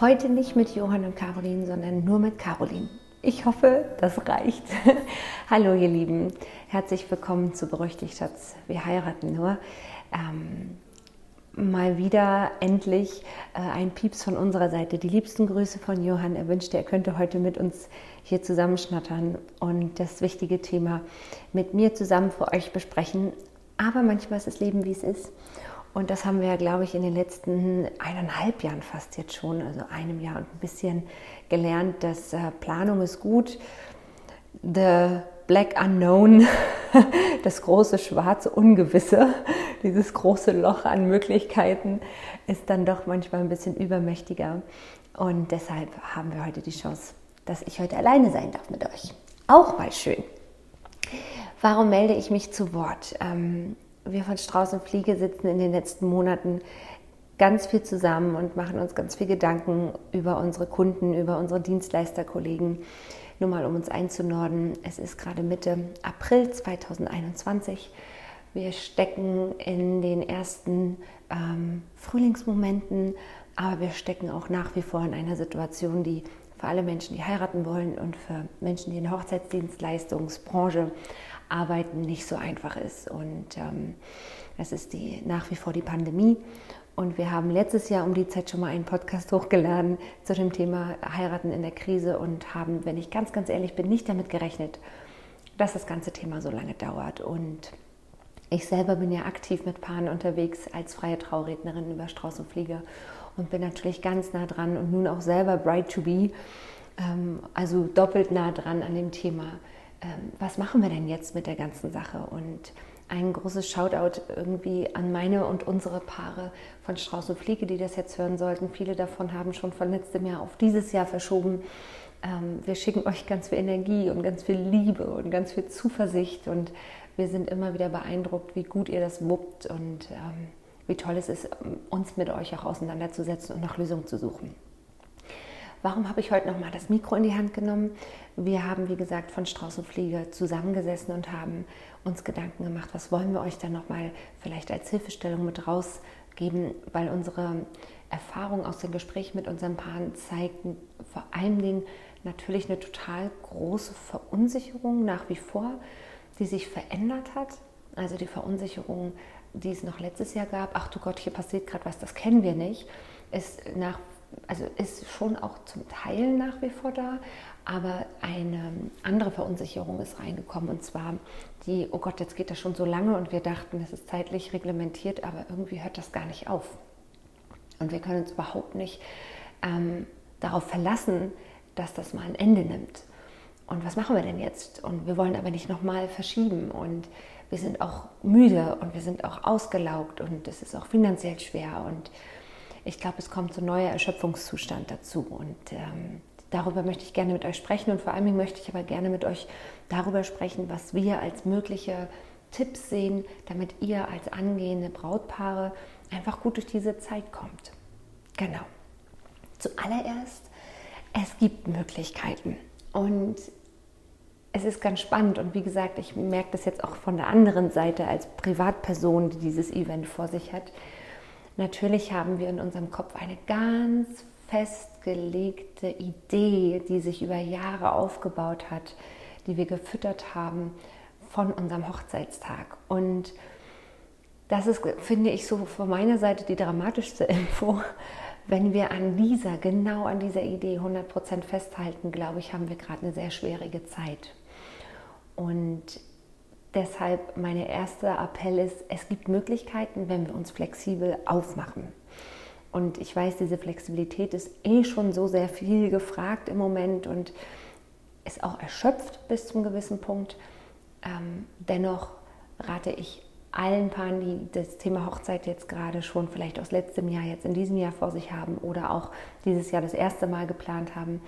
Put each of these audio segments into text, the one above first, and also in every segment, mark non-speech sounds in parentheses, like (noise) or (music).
Heute nicht mit Johann und Caroline, sondern nur mit Caroline. Ich hoffe, das reicht. (laughs) Hallo ihr Lieben, herzlich willkommen zu Berüchtigt Schatz, wir heiraten nur. Ähm, mal wieder endlich äh, ein Pieps von unserer Seite. Die liebsten Grüße von Johann. Er wünschte, er könnte heute mit uns hier zusammenschnattern und das wichtige Thema mit mir zusammen für euch besprechen. Aber manchmal ist das Leben, wie es ist. Und das haben wir glaube ich, in den letzten eineinhalb Jahren fast jetzt schon, also einem Jahr und ein bisschen gelernt, dass äh, Planung ist gut. The Black Unknown, (laughs) das große schwarze Ungewisse, (laughs) dieses große Loch an Möglichkeiten ist dann doch manchmal ein bisschen übermächtiger. Und deshalb haben wir heute die Chance, dass ich heute alleine sein darf mit euch. Auch mal schön. Warum melde ich mich zu Wort? Ähm, wir von Strauß und Fliege sitzen in den letzten Monaten ganz viel zusammen und machen uns ganz viel Gedanken über unsere Kunden, über unsere Dienstleisterkollegen. Nur mal, um uns einzunorden, es ist gerade Mitte April 2021. Wir stecken in den ersten ähm, Frühlingsmomenten, aber wir stecken auch nach wie vor in einer Situation, die für alle Menschen, die heiraten wollen und für Menschen, die in der Hochzeitsdienstleistungsbranche Arbeiten nicht so einfach ist. Und ähm, das ist die, nach wie vor die Pandemie. Und wir haben letztes Jahr um die Zeit schon mal einen Podcast hochgeladen zu dem Thema Heiraten in der Krise und haben, wenn ich ganz, ganz ehrlich bin, nicht damit gerechnet, dass das ganze Thema so lange dauert. Und ich selber bin ja aktiv mit Paaren unterwegs als freie Traurednerin über Strauß und Flieger und bin natürlich ganz nah dran und nun auch selber Bride to Be, ähm, also doppelt nah dran an dem Thema was machen wir denn jetzt mit der ganzen Sache? Und ein großes Shoutout irgendwie an meine und unsere Paare von Strauß und Fliege, die das jetzt hören sollten. Viele davon haben schon von letztem Jahr auf dieses Jahr verschoben. Ähm, wir schicken euch ganz viel Energie und ganz viel Liebe und ganz viel Zuversicht und wir sind immer wieder beeindruckt, wie gut ihr das wuppt und ähm, wie toll es ist, uns mit euch auch auseinanderzusetzen und nach Lösungen zu suchen. Warum habe ich heute nochmal das Mikro in die Hand genommen? Wir haben, wie gesagt, von Strauß und Fliege zusammengesessen und haben uns Gedanken gemacht, was wollen wir euch dann nochmal vielleicht als Hilfestellung mit rausgeben, weil unsere Erfahrungen aus den Gesprächen mit unseren Paaren zeigten vor allen Dingen natürlich eine total große Verunsicherung nach wie vor, die sich verändert hat. Also die Verunsicherung, die es noch letztes Jahr gab, ach du Gott, hier passiert gerade was, das kennen wir nicht, ist nach also ist schon auch zum Teil nach wie vor da, aber eine andere Verunsicherung ist reingekommen und zwar die, oh Gott, jetzt geht das schon so lange und wir dachten, es ist zeitlich reglementiert, aber irgendwie hört das gar nicht auf. Und wir können uns überhaupt nicht ähm, darauf verlassen, dass das mal ein Ende nimmt. Und was machen wir denn jetzt? Und wir wollen aber nicht nochmal verschieben und wir sind auch müde und wir sind auch ausgelaugt und es ist auch finanziell schwer und ich glaube, es kommt so ein neuer Erschöpfungszustand dazu. Und ähm, darüber möchte ich gerne mit euch sprechen. Und vor allem möchte ich aber gerne mit euch darüber sprechen, was wir als mögliche Tipps sehen, damit ihr als angehende Brautpaare einfach gut durch diese Zeit kommt. Genau. Zuallererst, es gibt Möglichkeiten. Und es ist ganz spannend und wie gesagt, ich merke das jetzt auch von der anderen Seite als Privatperson, die dieses Event vor sich hat. Natürlich haben wir in unserem Kopf eine ganz festgelegte Idee, die sich über Jahre aufgebaut hat, die wir gefüttert haben von unserem Hochzeitstag. Und das ist, finde ich, so von meiner Seite die dramatischste (laughs) Info. Wenn wir an dieser, genau an dieser Idee 100% festhalten, glaube ich, haben wir gerade eine sehr schwierige Zeit. Und Deshalb mein erster Appell ist, es gibt Möglichkeiten, wenn wir uns flexibel aufmachen. Und ich weiß, diese Flexibilität ist eh schon so sehr viel gefragt im Moment und ist auch erschöpft bis zum gewissen Punkt. Ähm, dennoch rate ich allen Paaren, die das Thema Hochzeit jetzt gerade schon vielleicht aus letztem Jahr, jetzt in diesem Jahr vor sich haben oder auch dieses Jahr das erste Mal geplant haben,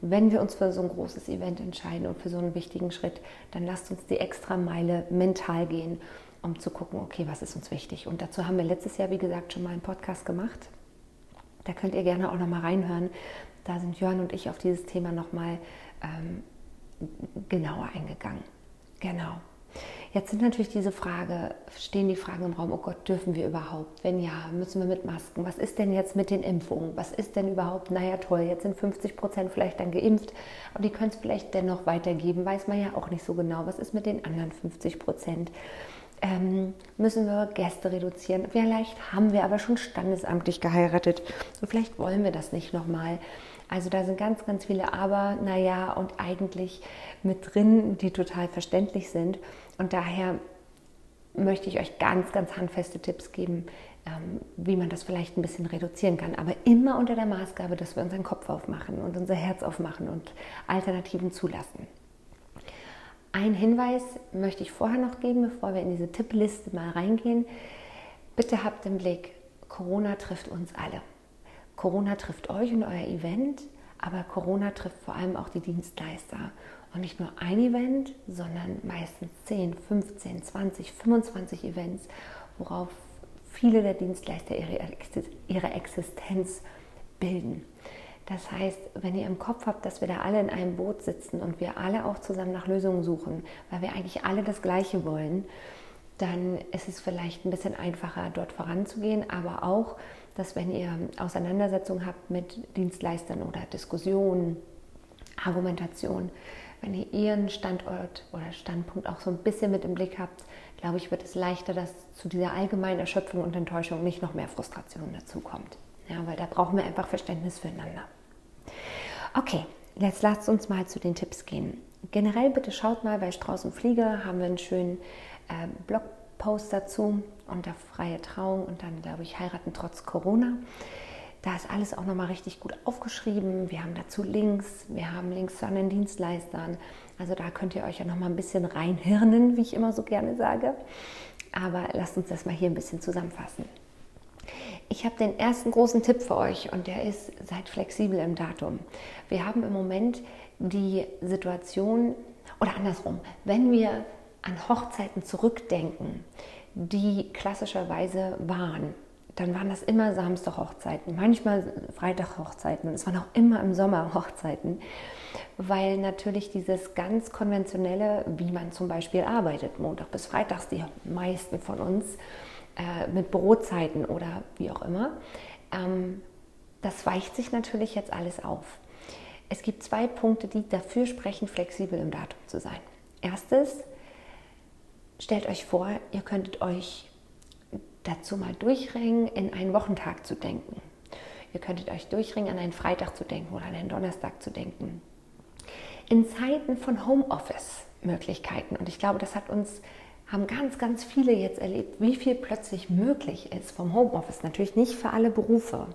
wenn wir uns für so ein großes Event entscheiden und für so einen wichtigen Schritt, dann lasst uns die extra Meile mental gehen, um zu gucken, okay, was ist uns wichtig. Und dazu haben wir letztes Jahr, wie gesagt, schon mal einen Podcast gemacht. Da könnt ihr gerne auch noch mal reinhören. Da sind Jörn und ich auf dieses Thema noch mal ähm, genauer eingegangen. Genau. Jetzt sind natürlich diese Frage, stehen die Fragen im Raum, oh Gott, dürfen wir überhaupt? Wenn ja, müssen wir mit Masken? Was ist denn jetzt mit den Impfungen? Was ist denn überhaupt? Naja, toll, jetzt sind 50 Prozent vielleicht dann geimpft, aber die können es vielleicht dennoch weitergeben, weiß man ja auch nicht so genau. Was ist mit den anderen 50 Prozent? Ähm, müssen wir Gäste reduzieren? Vielleicht haben wir aber schon standesamtlich geheiratet und vielleicht wollen wir das nicht nochmal. Also da sind ganz, ganz viele Aber, naja, und eigentlich mit drin, die total verständlich sind. Und daher möchte ich euch ganz, ganz handfeste Tipps geben, ähm, wie man das vielleicht ein bisschen reduzieren kann. Aber immer unter der Maßgabe, dass wir unseren Kopf aufmachen und unser Herz aufmachen und Alternativen zulassen. Ein Hinweis möchte ich vorher noch geben, bevor wir in diese Tippliste mal reingehen. Bitte habt im Blick, Corona trifft uns alle. Corona trifft euch und euer Event, aber Corona trifft vor allem auch die Dienstleister. Und nicht nur ein Event, sondern meistens 10, 15, 20, 25 Events, worauf viele der Dienstleister ihre Existenz bilden. Das heißt, wenn ihr im Kopf habt, dass wir da alle in einem Boot sitzen und wir alle auch zusammen nach Lösungen suchen, weil wir eigentlich alle das Gleiche wollen, dann ist es vielleicht ein bisschen einfacher, dort voranzugehen, aber auch, dass wenn ihr Auseinandersetzungen habt mit Dienstleistern oder Diskussionen, Argumentation, wenn ihr ihren Standort oder Standpunkt auch so ein bisschen mit im Blick habt, glaube ich, wird es leichter, dass zu dieser allgemeinen Erschöpfung und Enttäuschung nicht noch mehr Frustration dazukommt. Ja, weil da brauchen wir einfach Verständnis füreinander. Okay, jetzt lasst uns mal zu den Tipps gehen. Generell bitte schaut mal bei Strauß und Flieger, haben wir einen schönen äh, Blogpost dazu unter freie Trauung und dann, glaube ich, heiraten trotz Corona. Da ist alles auch nochmal richtig gut aufgeschrieben. Wir haben dazu Links, wir haben Links zu anderen Dienstleistern. Also da könnt ihr euch ja nochmal ein bisschen reinhirnen, wie ich immer so gerne sage. Aber lasst uns das mal hier ein bisschen zusammenfassen. Ich habe den ersten großen Tipp für euch und der ist, seid flexibel im Datum. Wir haben im Moment die Situation, oder andersrum, wenn wir an Hochzeiten zurückdenken, die klassischerweise waren, dann waren das immer Samstag-Hochzeiten, manchmal Freitag-Hochzeiten und es waren auch immer im Sommer Hochzeiten, weil natürlich dieses ganz konventionelle, wie man zum Beispiel arbeitet, Montag bis Freitags, die meisten von uns äh, mit Bürozeiten oder wie auch immer, ähm, das weicht sich natürlich jetzt alles auf. Es gibt zwei Punkte, die dafür sprechen, flexibel im Datum zu sein. Erstes, stellt euch vor, ihr könntet euch dazu mal durchringen, in einen Wochentag zu denken. Ihr könntet euch durchringen, an einen Freitag zu denken oder an einen Donnerstag zu denken. In Zeiten von Homeoffice-Möglichkeiten, und ich glaube, das hat uns, haben ganz, ganz viele jetzt erlebt, wie viel plötzlich möglich ist vom Homeoffice. Natürlich nicht für alle Berufe,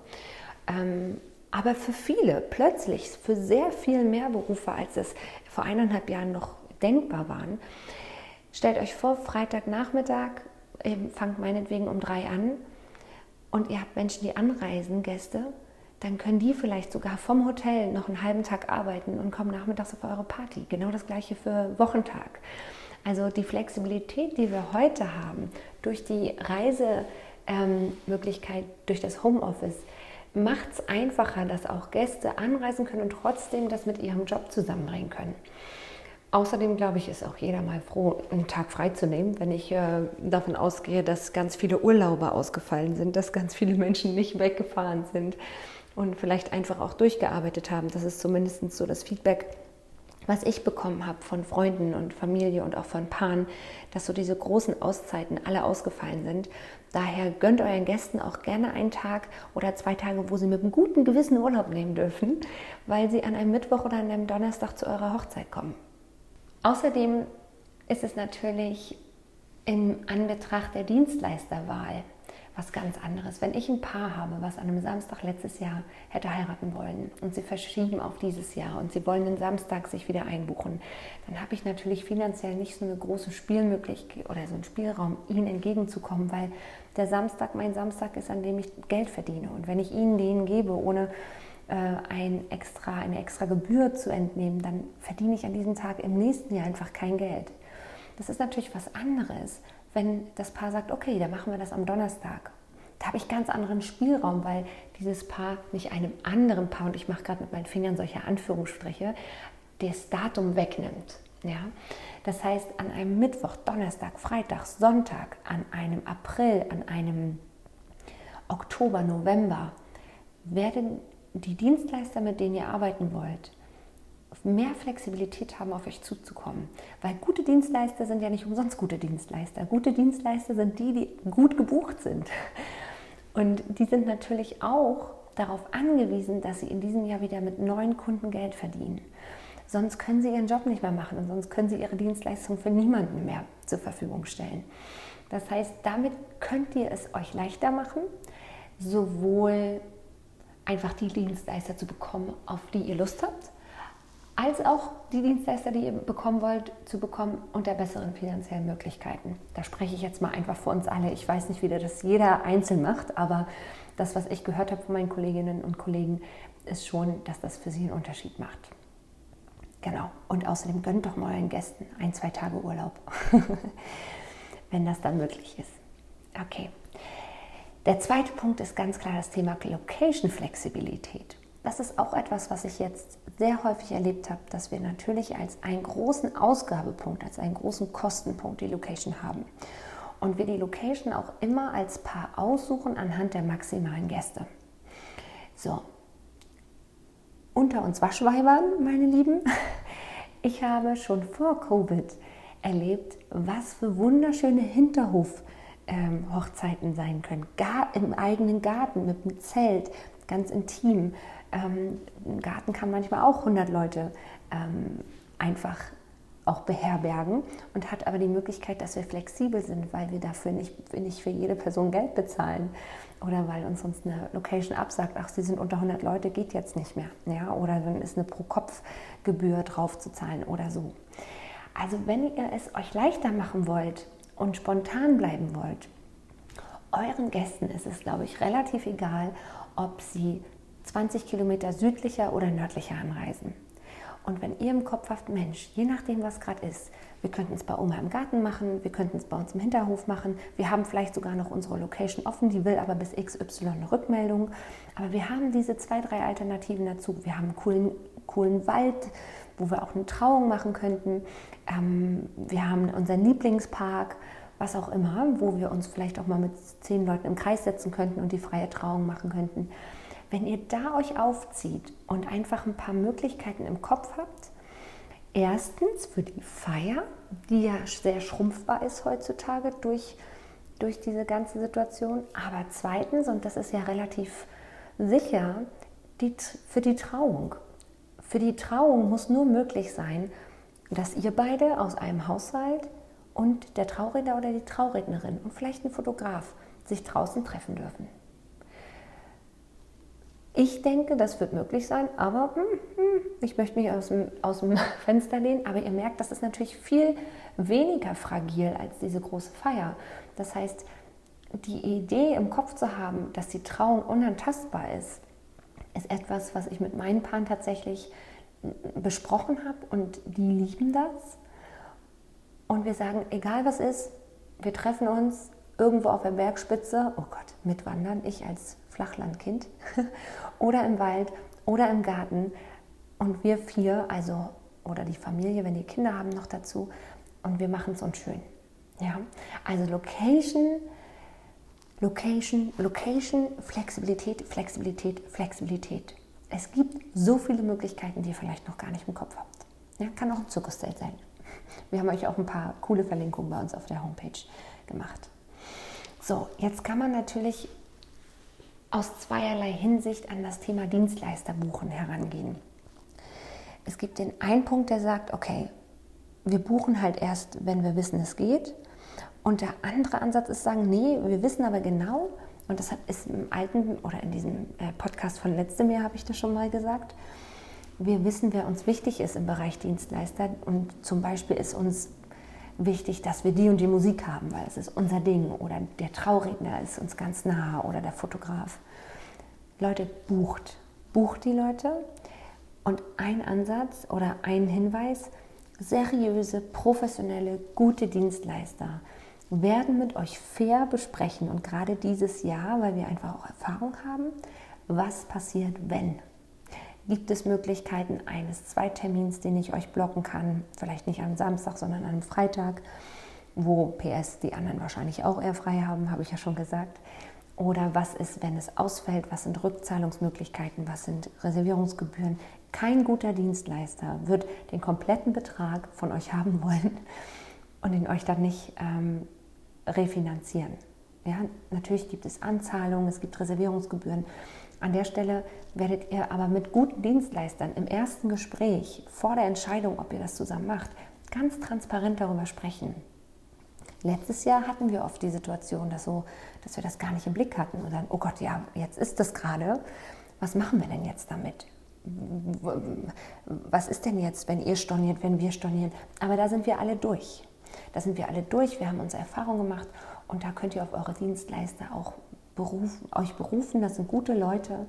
ähm, aber für viele, plötzlich für sehr viel mehr Berufe, als es vor eineinhalb Jahren noch denkbar waren. Stellt euch vor, Freitagnachmittag, fangt meinetwegen um drei an und ihr habt Menschen, die anreisen, Gäste, dann können die vielleicht sogar vom Hotel noch einen halben Tag arbeiten und kommen nachmittags auf eure Party. Genau das gleiche für Wochentag. Also die Flexibilität, die wir heute haben, durch die Reisemöglichkeit, durch das Homeoffice, macht es einfacher, dass auch Gäste anreisen können und trotzdem das mit ihrem Job zusammenbringen können. Außerdem glaube ich, ist auch jeder mal froh, einen Tag frei zu nehmen, wenn ich äh, davon ausgehe, dass ganz viele Urlauber ausgefallen sind, dass ganz viele Menschen nicht weggefahren sind und vielleicht einfach auch durchgearbeitet haben. Das ist zumindest so das Feedback, was ich bekommen habe von Freunden und Familie und auch von Paaren, dass so diese großen Auszeiten alle ausgefallen sind. Daher gönnt euren Gästen auch gerne einen Tag oder zwei Tage, wo sie mit einem guten Gewissen Urlaub nehmen dürfen, weil sie an einem Mittwoch oder an einem Donnerstag zu eurer Hochzeit kommen. Außerdem ist es natürlich in Anbetracht der Dienstleisterwahl was ganz anderes. Wenn ich ein Paar habe, was an einem Samstag letztes Jahr hätte heiraten wollen und sie verschieben auf dieses Jahr und sie wollen den Samstag sich wieder einbuchen, dann habe ich natürlich finanziell nicht so eine große Spielmöglichkeit oder so einen Spielraum, ihnen entgegenzukommen, weil der Samstag mein Samstag ist, an dem ich Geld verdiene. Und wenn ich ihnen den gebe, ohne ein extra, eine extra Gebühr zu entnehmen, dann verdiene ich an diesem Tag im nächsten Jahr einfach kein Geld. Das ist natürlich was anderes, wenn das Paar sagt, okay, dann machen wir das am Donnerstag. Da habe ich ganz anderen Spielraum, weil dieses Paar nicht einem anderen Paar, und ich mache gerade mit meinen Fingern solche Anführungsstriche, das Datum wegnimmt. Ja? Das heißt, an einem Mittwoch, Donnerstag, Freitag, Sonntag, an einem April, an einem Oktober, November werden die Dienstleister, mit denen ihr arbeiten wollt, mehr Flexibilität haben, auf euch zuzukommen. Weil gute Dienstleister sind ja nicht umsonst gute Dienstleister. Gute Dienstleister sind die, die gut gebucht sind. Und die sind natürlich auch darauf angewiesen, dass sie in diesem Jahr wieder mit neuen Kunden Geld verdienen. Sonst können sie ihren Job nicht mehr machen und sonst können sie ihre Dienstleistung für niemanden mehr zur Verfügung stellen. Das heißt, damit könnt ihr es euch leichter machen, sowohl einfach die Dienstleister zu bekommen, auf die ihr Lust habt, als auch die Dienstleister, die ihr bekommen wollt, zu bekommen unter besseren finanziellen Möglichkeiten. Da spreche ich jetzt mal einfach für uns alle. Ich weiß nicht, wie das jeder einzeln macht, aber das, was ich gehört habe von meinen Kolleginnen und Kollegen, ist schon, dass das für sie einen Unterschied macht. Genau. Und außerdem gönnt doch mal euren Gästen ein, zwei Tage Urlaub, (laughs) wenn das dann möglich ist. Okay. Der zweite Punkt ist ganz klar das Thema Location-Flexibilität. Das ist auch etwas, was ich jetzt sehr häufig erlebt habe, dass wir natürlich als einen großen Ausgabepunkt, als einen großen Kostenpunkt die Location haben. Und wir die Location auch immer als Paar aussuchen anhand der maximalen Gäste. So, unter uns Waschweibern, meine Lieben, (laughs) ich habe schon vor Covid erlebt, was für wunderschöne Hinterhof ähm, Hochzeiten sein können. Gar im eigenen Garten mit dem Zelt, ganz intim. Ähm, Ein Garten kann manchmal auch 100 Leute ähm, einfach auch beherbergen und hat aber die Möglichkeit, dass wir flexibel sind, weil wir dafür nicht, nicht für jede Person Geld bezahlen oder weil uns sonst eine Location absagt, ach, sie sind unter 100 Leute, geht jetzt nicht mehr. Ja? Oder dann ist eine Pro-Kopf-Gebühr drauf zu zahlen oder so. Also wenn ihr es euch leichter machen wollt, und spontan bleiben wollt, euren Gästen ist es, glaube ich, relativ egal, ob sie 20 Kilometer südlicher oder nördlicher anreisen. Und wenn ihr im Kopf habt, Mensch, je nachdem, was gerade ist, wir könnten es bei Oma im Garten machen, wir könnten es bei uns im Hinterhof machen, wir haben vielleicht sogar noch unsere Location offen, die will aber bis XY eine Rückmeldung. Aber wir haben diese zwei, drei Alternativen dazu. Wir haben einen coolen, coolen Wald, wo wir auch eine Trauung machen könnten. Ähm, wir haben unseren Lieblingspark, was auch immer, wo wir uns vielleicht auch mal mit zehn Leuten im Kreis setzen könnten und die freie Trauung machen könnten. Wenn ihr da euch aufzieht und einfach ein paar Möglichkeiten im Kopf habt, erstens für die Feier, die ja sehr schrumpfbar ist heutzutage durch, durch diese ganze Situation, aber zweitens, und das ist ja relativ sicher, die, für die Trauung. Für die Trauung muss nur möglich sein, dass ihr beide aus einem Haushalt und der Trauredner oder die Traurednerin und vielleicht ein Fotograf sich draußen treffen dürfen. Ich denke, das wird möglich sein, aber hm, hm, ich möchte mich aus dem, aus dem (laughs) Fenster lehnen. Aber ihr merkt, das ist natürlich viel weniger fragil als diese große Feier. Das heißt, die Idee im Kopf zu haben, dass die Trauung unantastbar ist, ist etwas, was ich mit meinen Paaren tatsächlich besprochen habe und die lieben das. Und wir sagen, egal was ist, wir treffen uns irgendwo auf der Bergspitze, oh Gott, mitwandern, ich als Flachlandkind, (laughs) oder im Wald oder im Garten. Und wir vier, also oder die Familie, wenn die Kinder haben, noch dazu. Und wir machen es uns schön. Ja, also Location, Location, Location, Flexibilität, Flexibilität, Flexibilität. Es gibt so viele Möglichkeiten, die ihr vielleicht noch gar nicht im Kopf habt. Ja, kann auch ein Zirkuszelt sein. Wir haben euch auch ein paar coole Verlinkungen bei uns auf der Homepage gemacht. So, jetzt kann man natürlich aus zweierlei Hinsicht an das Thema Dienstleisterbuchen herangehen. Es gibt den einen Punkt, der sagt, okay, wir buchen halt erst, wenn wir wissen, es geht. Und der andere Ansatz ist sagen, nee, wir wissen aber genau, und das ist im alten oder in diesem äh, Podcast von letztem Jahr habe ich das schon mal gesagt, wir wissen, wer uns wichtig ist im Bereich Dienstleister. Und zum Beispiel ist uns wichtig, dass wir die und die Musik haben, weil es ist unser Ding. Oder der Trauredner ist uns ganz nah oder der Fotograf. Leute, bucht. Bucht die Leute. Und ein Ansatz oder ein Hinweis, seriöse, professionelle, gute Dienstleister werden mit euch fair besprechen und gerade dieses Jahr, weil wir einfach auch Erfahrung haben, was passiert, wenn. Gibt es Möglichkeiten eines Zweitermins, den ich euch blocken kann? Vielleicht nicht am Samstag, sondern am Freitag, wo PS die anderen wahrscheinlich auch eher frei haben, habe ich ja schon gesagt. Oder was ist, wenn es ausfällt? Was sind Rückzahlungsmöglichkeiten? Was sind Reservierungsgebühren? Kein guter Dienstleister wird den kompletten Betrag von euch haben wollen und ihn euch dann nicht ähm, refinanzieren. Ja, natürlich gibt es Anzahlungen, es gibt Reservierungsgebühren. An der Stelle werdet ihr aber mit guten Dienstleistern im ersten Gespräch vor der Entscheidung, ob ihr das zusammen macht, ganz transparent darüber sprechen. Letztes Jahr hatten wir oft die Situation, dass, so, dass wir das gar nicht im Blick hatten und dann, oh Gott, ja, jetzt ist das gerade. Was machen wir denn jetzt damit? Was ist denn jetzt, wenn ihr storniert, wenn wir stornieren? Aber da sind wir alle durch. Da sind wir alle durch, wir haben unsere Erfahrung gemacht und da könnt ihr auf eure Dienstleister auch berufen, euch berufen. Das sind gute Leute,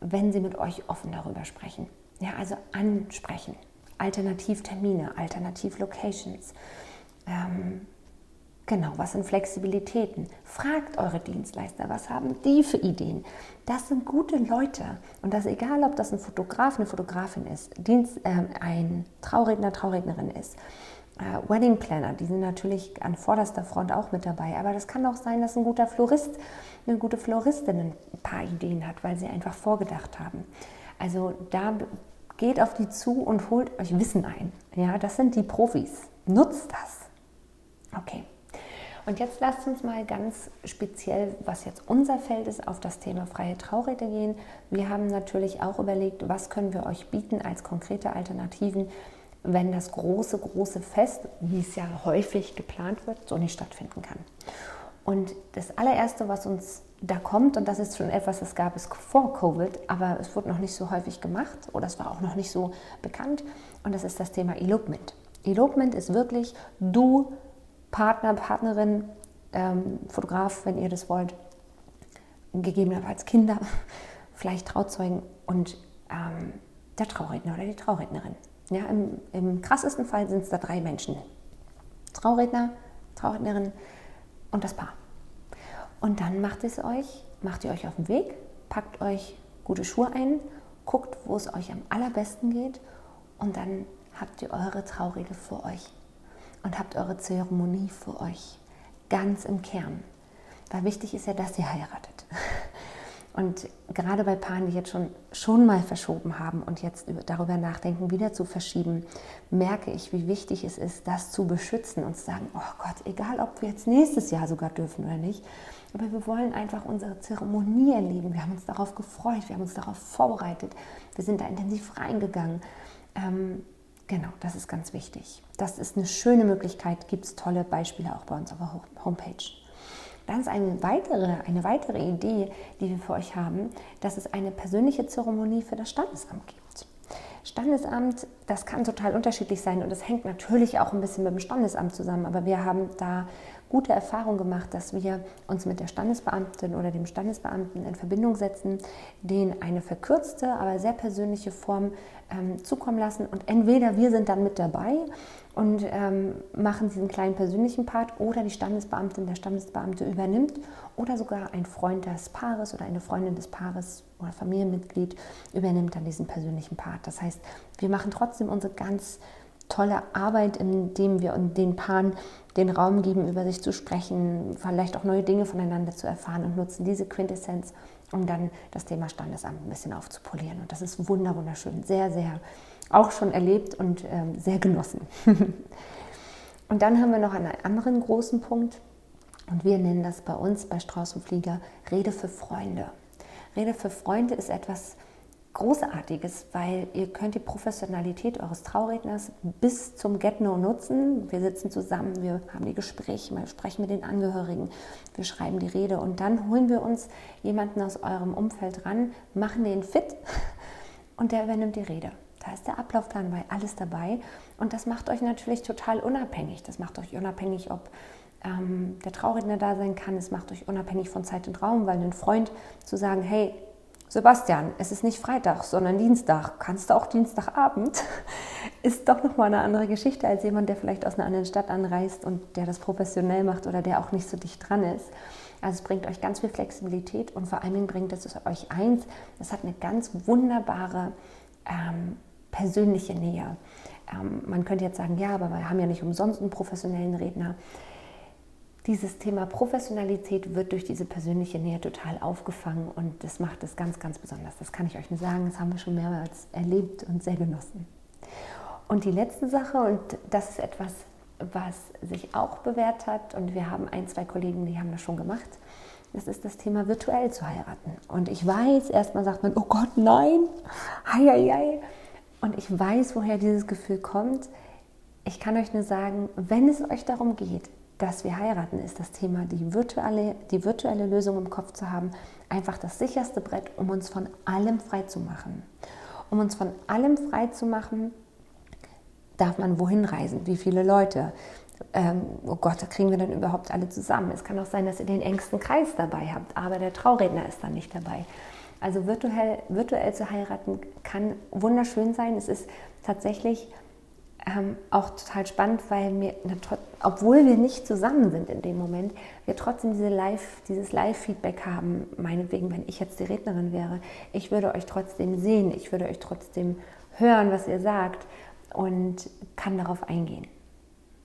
wenn sie mit euch offen darüber sprechen. Ja, also ansprechen. Alternativtermine, Alternativlocations. Ähm, genau, was sind Flexibilitäten? Fragt eure Dienstleister, was haben die für Ideen? Das sind gute Leute. Und das egal, ob das ein Fotograf, eine Fotografin ist, Dienst, äh, ein Trauredner, Traurednerin ist äh, Wedding Planner, die sind natürlich an vorderster Front auch mit dabei. Aber das kann auch sein, dass ein guter Florist, eine gute Floristin ein paar Ideen hat, weil sie einfach vorgedacht haben. Also da geht auf die zu und holt euch Wissen ein. Ja, das sind die Profis. Nutzt das. Okay. Und jetzt lasst uns mal ganz speziell, was jetzt unser Feld ist, auf das Thema freie Trauräte gehen. Wir haben natürlich auch überlegt, was können wir euch bieten als konkrete Alternativen, wenn das große, große Fest, wie es ja häufig geplant wird, so nicht stattfinden kann. Und das allererste, was uns da kommt, und das ist schon etwas, das gab es vor Covid, aber es wurde noch nicht so häufig gemacht oder es war auch noch nicht so bekannt, und das ist das Thema Elopement. Elopement ist wirklich du, Partner, Partnerin, ähm, Fotograf, wenn ihr das wollt, gegebenenfalls Kinder, (laughs) vielleicht Trauzeugen und ähm, der Trauredner oder die Traurednerin. Ja, im, Im krassesten Fall sind es da drei Menschen. Trauredner, Traurednerin und das Paar. Und dann macht es euch, macht ihr euch auf den Weg, packt euch gute Schuhe ein, guckt, wo es euch am allerbesten geht und dann habt ihr eure Traurede vor euch und habt eure Zeremonie vor euch, ganz im Kern. Weil wichtig ist ja, dass ihr heiratet. Und gerade bei Paaren, die jetzt schon, schon mal verschoben haben und jetzt darüber nachdenken, wieder zu verschieben, merke ich, wie wichtig es ist, das zu beschützen und zu sagen, oh Gott, egal ob wir jetzt nächstes Jahr sogar dürfen oder nicht, aber wir wollen einfach unsere Zeremonie erleben. Wir haben uns darauf gefreut, wir haben uns darauf vorbereitet, wir sind da intensiv reingegangen. Ähm, genau, das ist ganz wichtig. Das ist eine schöne Möglichkeit, gibt es tolle Beispiele auch bei uns auf der Homepage. Dann ist eine weitere, eine weitere Idee, die wir für euch haben, dass es eine persönliche Zeremonie für das Standesamt gibt. Standesamt, das kann total unterschiedlich sein und es hängt natürlich auch ein bisschen mit dem Standesamt zusammen, aber wir haben da gute Erfahrung gemacht, dass wir uns mit der Standesbeamtin oder dem Standesbeamten in Verbindung setzen, den eine verkürzte, aber sehr persönliche Form ähm, zukommen lassen. Und entweder wir sind dann mit dabei und ähm, machen diesen kleinen persönlichen Part oder die Standesbeamtin, der Standesbeamte übernimmt oder sogar ein Freund des Paares oder eine Freundin des Paares oder Familienmitglied übernimmt dann diesen persönlichen Part. Das heißt, wir machen trotzdem unsere ganz tolle Arbeit, indem wir den Paaren den Raum geben, über sich zu sprechen, vielleicht auch neue Dinge voneinander zu erfahren und nutzen diese Quintessenz, um dann das Thema Standesamt ein bisschen aufzupolieren. Und das ist wunderschön, sehr, sehr auch schon erlebt und ähm, sehr genossen. (laughs) und dann haben wir noch einen anderen großen Punkt und wir nennen das bei uns bei Strauß und Flieger Rede für Freunde. Rede für Freunde ist etwas Großartiges, weil ihr könnt die Professionalität eures Trauredners bis zum Get-No nutzen. Wir sitzen zusammen, wir haben die Gespräche, wir sprechen mit den Angehörigen, wir schreiben die Rede und dann holen wir uns jemanden aus eurem Umfeld ran, machen den fit (laughs) und der übernimmt die Rede. Da ist der Ablaufplan bei alles dabei und das macht euch natürlich total unabhängig. Das macht euch unabhängig, ob ähm, der Trauredner da sein kann. Es macht euch unabhängig von Zeit und Raum, weil ein Freund zu sagen, hey, Sebastian, es ist nicht Freitag, sondern Dienstag. Kannst du auch Dienstagabend? (laughs) Ist doch nochmal eine andere Geschichte als jemand, der vielleicht aus einer anderen Stadt anreist und der das professionell macht oder der auch nicht so dicht dran ist. Also es bringt euch ganz viel Flexibilität und vor allen Dingen bringt es euch eins, es hat eine ganz wunderbare ähm, persönliche Nähe. Ähm, man könnte jetzt sagen, ja, aber wir haben ja nicht umsonst einen professionellen Redner dieses Thema Professionalität wird durch diese persönliche Nähe total aufgefangen und das macht es ganz, ganz besonders. Das kann ich euch nur sagen, das haben wir schon mehrmals erlebt und sehr genossen. Und die letzte Sache, und das ist etwas, was sich auch bewährt hat, und wir haben ein, zwei Kollegen, die haben das schon gemacht, das ist das Thema virtuell zu heiraten. Und ich weiß, erstmal sagt man, oh Gott, nein, hei, hei, hei. Und ich weiß, woher dieses Gefühl kommt. Ich kann euch nur sagen, wenn es euch darum geht, dass wir heiraten, ist das Thema, die virtuelle, die virtuelle Lösung im Kopf zu haben, einfach das sicherste Brett, um uns von allem frei zu machen. Um uns von allem frei zu machen, darf man wohin reisen? Wie viele Leute? Ähm, oh Gott, da kriegen wir dann überhaupt alle zusammen. Es kann auch sein, dass ihr den engsten Kreis dabei habt, aber der Trauredner ist dann nicht dabei. Also virtuell, virtuell zu heiraten kann wunderschön sein. Es ist tatsächlich ähm, auch total spannend, weil wir, obwohl wir nicht zusammen sind in dem Moment, wir trotzdem diese Live, dieses Live-Feedback haben. Meinetwegen, wenn ich jetzt die Rednerin wäre, ich würde euch trotzdem sehen, ich würde euch trotzdem hören, was ihr sagt und kann darauf eingehen.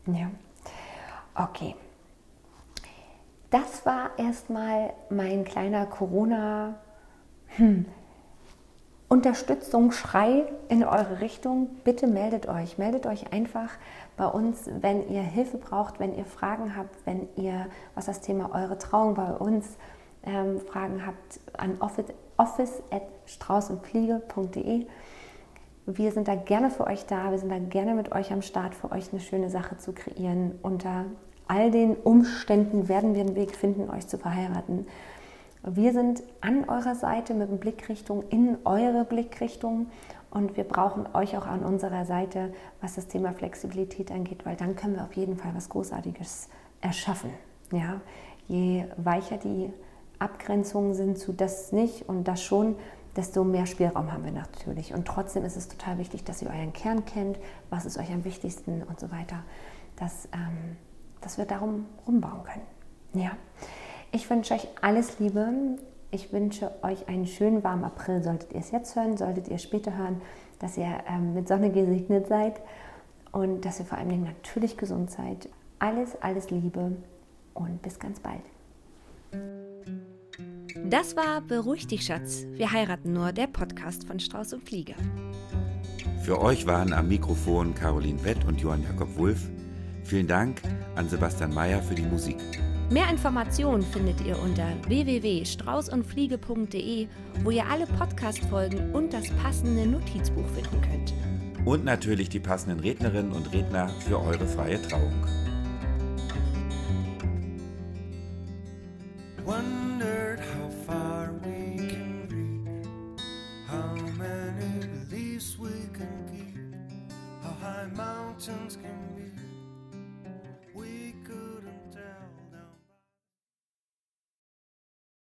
Ja, okay. Das war erstmal mein kleiner Corona- hm, Unterstützungsschrei in eure Richtung, bitte meldet euch. Meldet euch einfach bei uns, wenn ihr Hilfe braucht, wenn ihr Fragen habt, wenn ihr, was das Thema eure Trauung bei uns ähm, Fragen habt, an office.straußundfliege.de. Wir sind da gerne für euch da, wir sind da gerne mit euch am Start, für euch eine schöne Sache zu kreieren. Unter all den Umständen werden wir einen Weg finden, euch zu verheiraten. Wir sind an eurer Seite mit dem Blickrichtung in eure Blickrichtung und wir brauchen euch auch an unserer Seite, was das Thema Flexibilität angeht, weil dann können wir auf jeden Fall was Großartiges erschaffen. Ja? Je weicher die Abgrenzungen sind zu das nicht und das schon, desto mehr Spielraum haben wir natürlich. Und trotzdem ist es total wichtig, dass ihr euren Kern kennt, was ist euch am wichtigsten und so weiter, dass, ähm, dass wir darum rumbauen können. Ja. Ich wünsche euch alles Liebe. Ich wünsche euch einen schönen warmen April. Solltet ihr es jetzt hören, solltet ihr später hören, dass ihr ähm, mit Sonne gesegnet seid und dass ihr vor allem natürlich gesund seid. Alles, alles Liebe und bis ganz bald. Das war Beruhig dich, Schatz. Wir heiraten nur, der Podcast von Strauß und Flieger. Für euch waren am Mikrofon Caroline Wett und Johann Jakob Wulff. Vielen Dank an Sebastian Mayer für die Musik. Mehr Informationen findet ihr unter www.straußundfliege.de, wo ihr alle Podcast-Folgen und das passende Notizbuch finden könnt. Und natürlich die passenden Rednerinnen und Redner für eure freie Trauung.